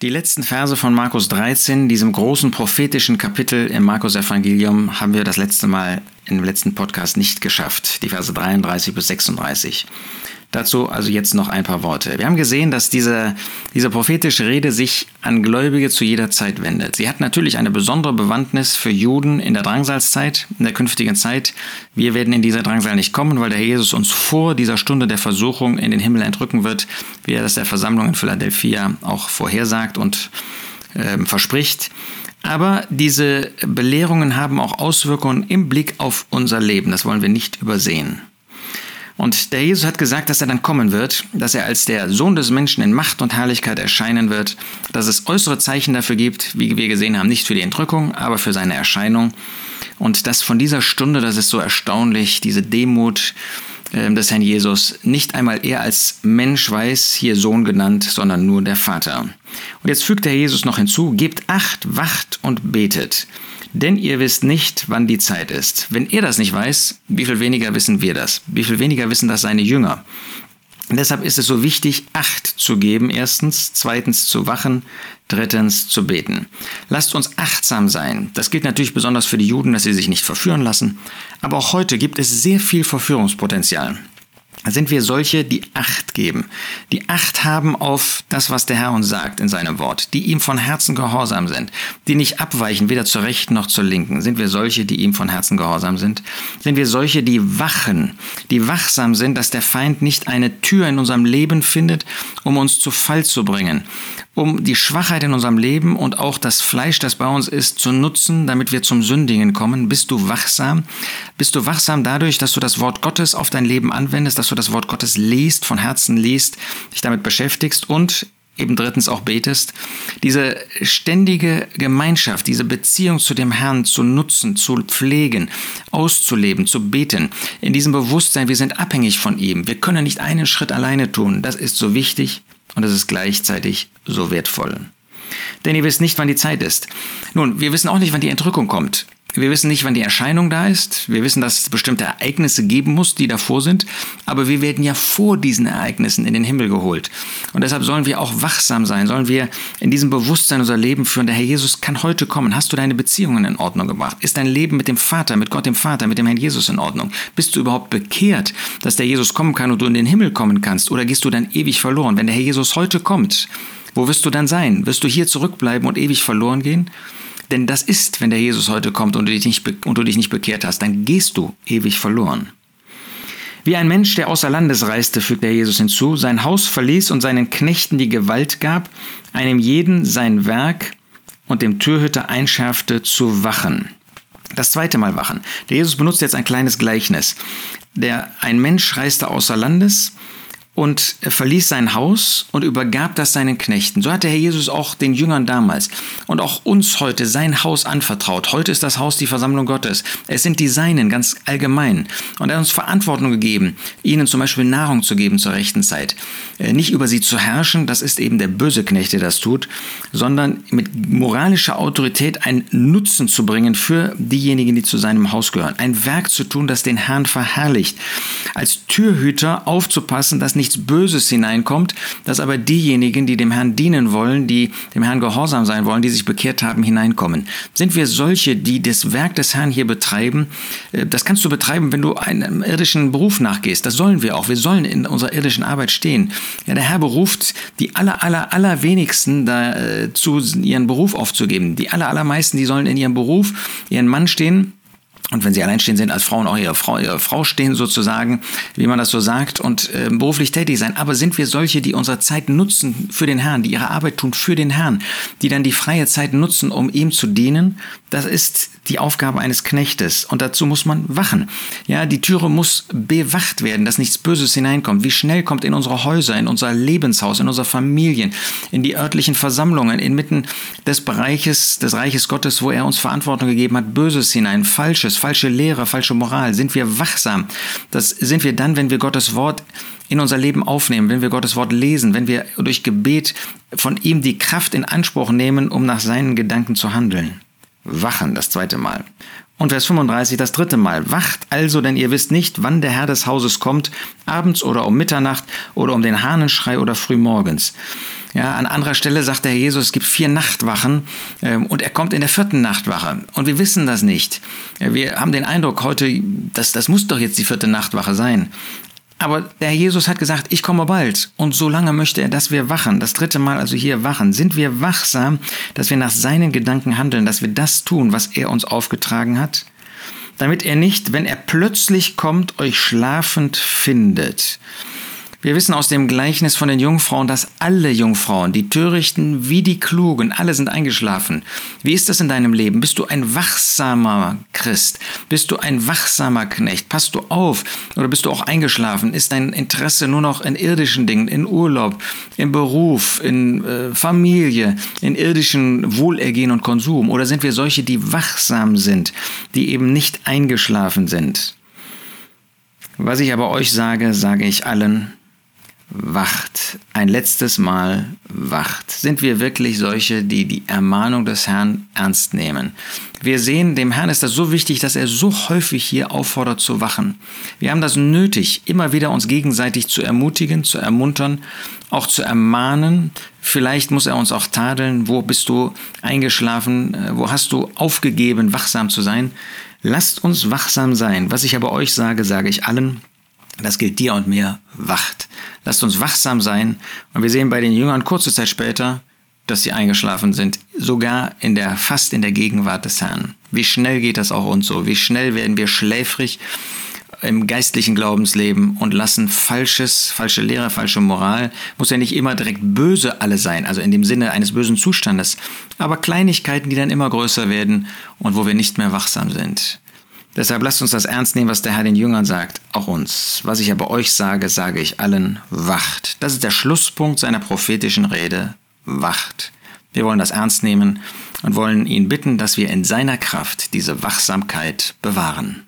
Die letzten Verse von Markus 13, diesem großen prophetischen Kapitel im Markus Evangelium, haben wir das letzte Mal im letzten Podcast nicht geschafft. Die Verse 33 bis 36. Dazu also jetzt noch ein paar Worte. Wir haben gesehen, dass diese, diese prophetische Rede sich an Gläubige zu jeder Zeit wendet. Sie hat natürlich eine besondere Bewandtnis für Juden in der Drangsalzeit, in der künftigen Zeit. Wir werden in dieser Drangsal nicht kommen, weil der Jesus uns vor dieser Stunde der Versuchung in den Himmel entrücken wird, wie er das der Versammlung in Philadelphia auch vorhersagt und äh, verspricht. Aber diese Belehrungen haben auch Auswirkungen im Blick auf unser Leben. Das wollen wir nicht übersehen. Und der Jesus hat gesagt, dass er dann kommen wird, dass er als der Sohn des Menschen in Macht und Herrlichkeit erscheinen wird, dass es äußere Zeichen dafür gibt, wie wir gesehen haben, nicht für die Entrückung, aber für seine Erscheinung. Und dass von dieser Stunde, das ist so erstaunlich, diese Demut äh, des Herrn Jesus, nicht einmal er als Mensch weiß, hier Sohn genannt, sondern nur der Vater. Und jetzt fügt der Jesus noch hinzu, gebt acht, wacht und betet denn ihr wisst nicht, wann die Zeit ist. Wenn er das nicht weiß, wie viel weniger wissen wir das? Wie viel weniger wissen das seine Jünger? Und deshalb ist es so wichtig, Acht zu geben, erstens, zweitens zu wachen, drittens zu beten. Lasst uns achtsam sein. Das gilt natürlich besonders für die Juden, dass sie sich nicht verführen lassen. Aber auch heute gibt es sehr viel Verführungspotenzial sind wir solche, die Acht geben, die Acht haben auf das, was der Herr uns sagt in seinem Wort, die ihm von Herzen gehorsam sind, die nicht abweichen, weder zur rechten noch zur linken. Sind wir solche, die ihm von Herzen gehorsam sind? Sind wir solche, die wachen, die wachsam sind, dass der Feind nicht eine Tür in unserem Leben findet, um uns zu Fall zu bringen, um die Schwachheit in unserem Leben und auch das Fleisch, das bei uns ist, zu nutzen, damit wir zum Sündigen kommen? Bist du wachsam? Bist du wachsam dadurch, dass du das Wort Gottes auf dein Leben anwendest, dass du das Wort Gottes liest, von Herzen liest, dich damit beschäftigst und eben drittens auch betest, diese ständige Gemeinschaft, diese Beziehung zu dem Herrn zu nutzen, zu pflegen, auszuleben, zu beten, in diesem Bewusstsein, wir sind abhängig von ihm, wir können nicht einen Schritt alleine tun, das ist so wichtig und es ist gleichzeitig so wertvoll. Denn ihr wisst nicht, wann die Zeit ist. Nun, wir wissen auch nicht, wann die Entrückung kommt. Wir wissen nicht, wann die Erscheinung da ist. Wir wissen, dass es bestimmte Ereignisse geben muss, die davor sind. Aber wir werden ja vor diesen Ereignissen in den Himmel geholt. Und deshalb sollen wir auch wachsam sein, sollen wir in diesem Bewusstsein unser Leben führen. Der Herr Jesus kann heute kommen. Hast du deine Beziehungen in Ordnung gebracht? Ist dein Leben mit dem Vater, mit Gott dem Vater, mit dem Herrn Jesus in Ordnung? Bist du überhaupt bekehrt, dass der Jesus kommen kann und du in den Himmel kommen kannst? Oder gehst du dann ewig verloren? Wenn der Herr Jesus heute kommt, wo wirst du dann sein? Wirst du hier zurückbleiben und ewig verloren gehen? Denn das ist, wenn der Jesus heute kommt und du dich nicht, und du dich nicht bekehrt hast, dann gehst du ewig verloren. Wie ein Mensch, der außer Landes reiste, fügt der Jesus hinzu, sein Haus verließ und seinen Knechten die Gewalt gab, einem jeden sein Werk und dem Türhüter einschärfte zu wachen. Das zweite Mal wachen. Der Jesus benutzt jetzt ein kleines Gleichnis. Der, ein Mensch reiste außer Landes, und verließ sein Haus und übergab das seinen Knechten. So hat der Herr Jesus auch den Jüngern damals und auch uns heute sein Haus anvertraut. Heute ist das Haus die Versammlung Gottes. Es sind die Seinen ganz allgemein. Und er hat uns Verantwortung gegeben, ihnen zum Beispiel Nahrung zu geben zur rechten Zeit. Äh, nicht über sie zu herrschen, das ist eben der böse Knecht, der das tut, sondern mit moralischer Autorität einen Nutzen zu bringen für diejenigen, die zu seinem Haus gehören. Ein Werk zu tun, das den Herrn verherrlicht. Als Türhüter aufzupassen, dass nicht nichts Böses hineinkommt, dass aber diejenigen, die dem Herrn dienen wollen, die dem Herrn gehorsam sein wollen, die sich bekehrt haben, hineinkommen. Sind wir solche, die das Werk des Herrn hier betreiben? Äh, das kannst du betreiben, wenn du einem irdischen Beruf nachgehst. Das sollen wir auch. Wir sollen in unserer irdischen Arbeit stehen. Ja, der Herr beruft die aller, aller, allerwenigsten dazu, äh, ihren Beruf aufzugeben. Die aller, allermeisten, die sollen in ihrem Beruf ihren Mann stehen und wenn sie alleinstehend sind, als Frauen auch ihre Frau, ihre Frau stehen sozusagen, wie man das so sagt, und äh, beruflich tätig sein. Aber sind wir solche, die unsere Zeit nutzen für den Herrn, die ihre Arbeit tun für den Herrn, die dann die freie Zeit nutzen, um ihm zu dienen? Das ist die Aufgabe eines Knechtes. Und dazu muss man wachen. Ja, die Türe muss bewacht werden, dass nichts Böses hineinkommt. Wie schnell kommt in unsere Häuser, in unser Lebenshaus, in unsere Familien, in die örtlichen Versammlungen, inmitten des Bereiches, des Reiches Gottes, wo er uns Verantwortung gegeben hat, Böses hinein, Falsches, falsche Lehre, falsche Moral. Sind wir wachsam? Das sind wir dann, wenn wir Gottes Wort in unser Leben aufnehmen, wenn wir Gottes Wort lesen, wenn wir durch Gebet von ihm die Kraft in Anspruch nehmen, um nach seinen Gedanken zu handeln. Wachen, das zweite Mal. Und Vers 35, das dritte Mal. Wacht also, denn ihr wisst nicht, wann der Herr des Hauses kommt, abends oder um Mitternacht oder um den Hahnenschrei oder frühmorgens. Ja, an anderer Stelle sagt der Herr Jesus, es gibt vier Nachtwachen ähm, und er kommt in der vierten Nachtwache. Und wir wissen das nicht. Wir haben den Eindruck heute, dass das muss doch jetzt die vierte Nachtwache sein. Aber der Herr Jesus hat gesagt, ich komme bald. Und so lange möchte er, dass wir wachen. Das dritte Mal also hier wachen. Sind wir wachsam, dass wir nach seinen Gedanken handeln, dass wir das tun, was er uns aufgetragen hat? Damit er nicht, wenn er plötzlich kommt, euch schlafend findet. Wir wissen aus dem Gleichnis von den Jungfrauen, dass alle Jungfrauen, die Törichten wie die Klugen, alle sind eingeschlafen. Wie ist das in deinem Leben? Bist du ein wachsamer Christ? Bist du ein wachsamer Knecht? Passt du auf? Oder bist du auch eingeschlafen? Ist dein Interesse nur noch in irdischen Dingen, in Urlaub, im Beruf, in äh, Familie, in irdischen Wohlergehen und Konsum? Oder sind wir solche, die wachsam sind, die eben nicht eingeschlafen sind? Was ich aber euch sage, sage ich allen, wacht, ein letztes Mal wacht. Sind wir wirklich solche, die die Ermahnung des Herrn ernst nehmen? Wir sehen, dem Herrn ist das so wichtig, dass er so häufig hier auffordert zu wachen. Wir haben das nötig, immer wieder uns gegenseitig zu ermutigen, zu ermuntern, auch zu ermahnen. Vielleicht muss er uns auch tadeln. Wo bist du eingeschlafen? Wo hast du aufgegeben, wachsam zu sein? Lasst uns wachsam sein. Was ich aber euch sage, sage ich allen. Das gilt dir und mir. Wacht. Lasst uns wachsam sein. Und wir sehen bei den Jüngern kurze Zeit später, dass sie eingeschlafen sind, sogar in der, fast in der Gegenwart des Herrn. Wie schnell geht das auch uns so? Wie schnell werden wir schläfrig im geistlichen Glaubensleben und lassen falsches, falsche Lehre, falsche Moral, muss ja nicht immer direkt böse alle sein, also in dem Sinne eines bösen Zustandes, aber Kleinigkeiten, die dann immer größer werden und wo wir nicht mehr wachsam sind. Deshalb lasst uns das ernst nehmen, was der Herr den Jüngern sagt, auch uns. Was ich aber euch sage, sage ich allen, wacht. Das ist der Schlusspunkt seiner prophetischen Rede, wacht. Wir wollen das ernst nehmen und wollen ihn bitten, dass wir in seiner Kraft diese Wachsamkeit bewahren.